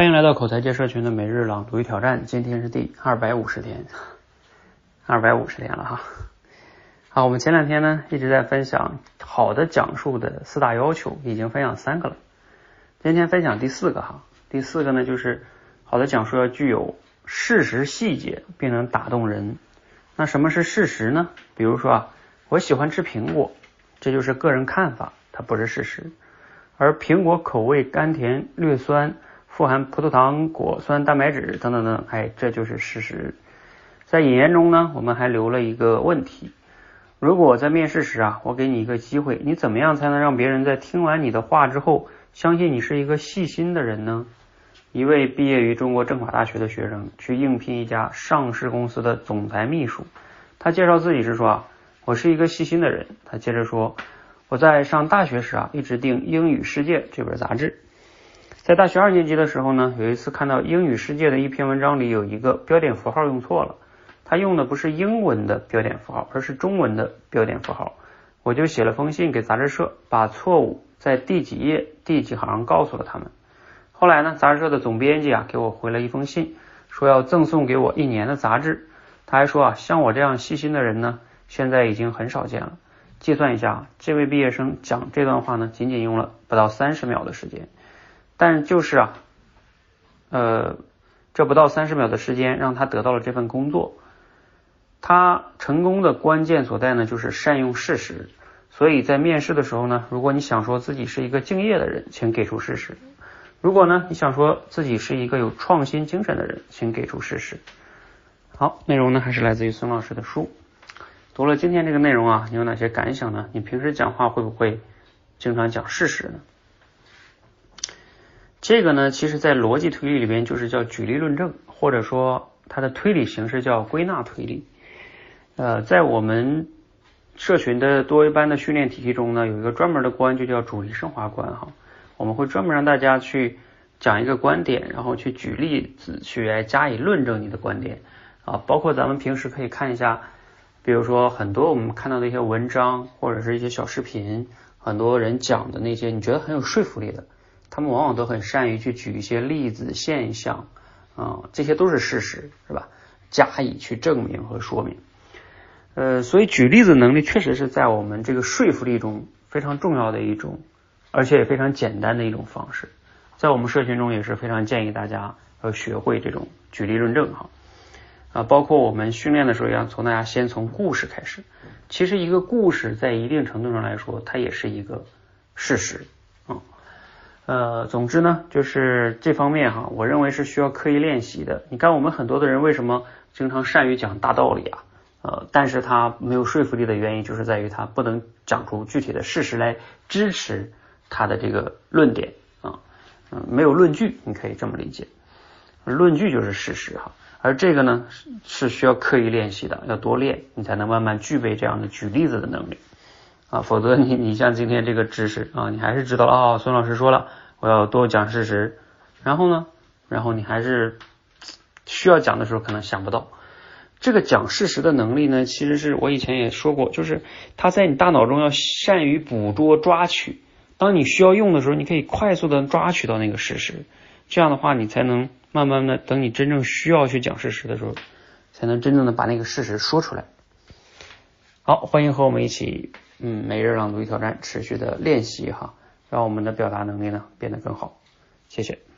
欢迎来到口才界社群的每日朗读与挑战，今天是第二百五十天，二百五十天了哈。好，我们前两天呢一直在分享好的讲述的四大要求，已经分享三个了，今天分享第四个哈。第四个呢就是好的讲述要具有事实细节，并能打动人。那什么是事实呢？比如说啊，我喜欢吃苹果，这就是个人看法，它不是事实。而苹果口味甘甜略酸。富含葡萄糖、果酸、蛋白质等等等，哎，这就是事实。在引言中呢，我们还留了一个问题：如果在面试时啊，我给你一个机会，你怎么样才能让别人在听完你的话之后，相信你是一个细心的人呢？一位毕业于中国政法大学的学生去应聘一家上市公司的总裁秘书，他介绍自己是说啊，我是一个细心的人。他接着说，我在上大学时啊，一直订《英语世界》这本杂志。在大学二年级的时候呢，有一次看到《英语世界》的一篇文章里有一个标点符号用错了，他用的不是英文的标点符号，而是中文的标点符号。我就写了封信给杂志社，把错误在第几页、第几行告诉了他们。后来呢，杂志社的总编辑啊给我回了一封信，说要赠送给我一年的杂志。他还说啊，像我这样细心的人呢，现在已经很少见了。计算一下，这位毕业生讲这段话呢，仅仅用了不到三十秒的时间。但就是啊，呃，这不到三十秒的时间，让他得到了这份工作。他成功的关键所在呢，就是善用事实。所以在面试的时候呢，如果你想说自己是一个敬业的人，请给出事实；如果呢，你想说自己是一个有创新精神的人，请给出事实。好，内容呢还是来自于孙老师的书。读了今天这个内容啊，你有哪些感想呢？你平时讲话会不会经常讲事实呢？这个呢，其实，在逻辑推理里边就是叫举例论证，或者说它的推理形式叫归纳推理。呃，在我们社群的多维班的训练体系中呢，有一个专门的关就叫主题升华关哈。我们会专门让大家去讲一个观点，然后去举例子去来加以论证你的观点啊。包括咱们平时可以看一下，比如说很多我们看到的一些文章或者是一些小视频，很多人讲的那些你觉得很有说服力的。他们往往都很善于去举一些例子、现象，啊，这些都是事实，是吧？加以去证明和说明。呃，所以举例子能力确实是在我们这个说服力中非常重要的一种，而且也非常简单的一种方式。在我们社群中也是非常建议大家要学会这种举例论证，哈啊，包括我们训练的时候要从大家先从故事开始。其实一个故事在一定程度上来说，它也是一个事实。呃，总之呢，就是这方面哈，我认为是需要刻意练习的。你看，我们很多的人为什么经常善于讲大道理啊？呃，但是他没有说服力的原因，就是在于他不能讲出具体的事实来支持他的这个论点啊，嗯，没有论据，你可以这么理解。论据就是事实哈，而这个呢是是需要刻意练习的，要多练，你才能慢慢具备这样的举例子的能力啊，否则你你像今天这个知识啊，你还是知道啊，孙老师说了。我要多讲事实，然后呢，然后你还是需要讲的时候可能想不到这个讲事实的能力呢，其实是我以前也说过，就是它在你大脑中要善于捕捉抓取，当你需要用的时候，你可以快速的抓取到那个事实，这样的话你才能慢慢的等你真正需要去讲事实的时候，才能真正的把那个事实说出来。好，欢迎和我们一起，嗯，每日朗读挑战持续的练习哈。让我们的表达能力呢变得更好，谢谢。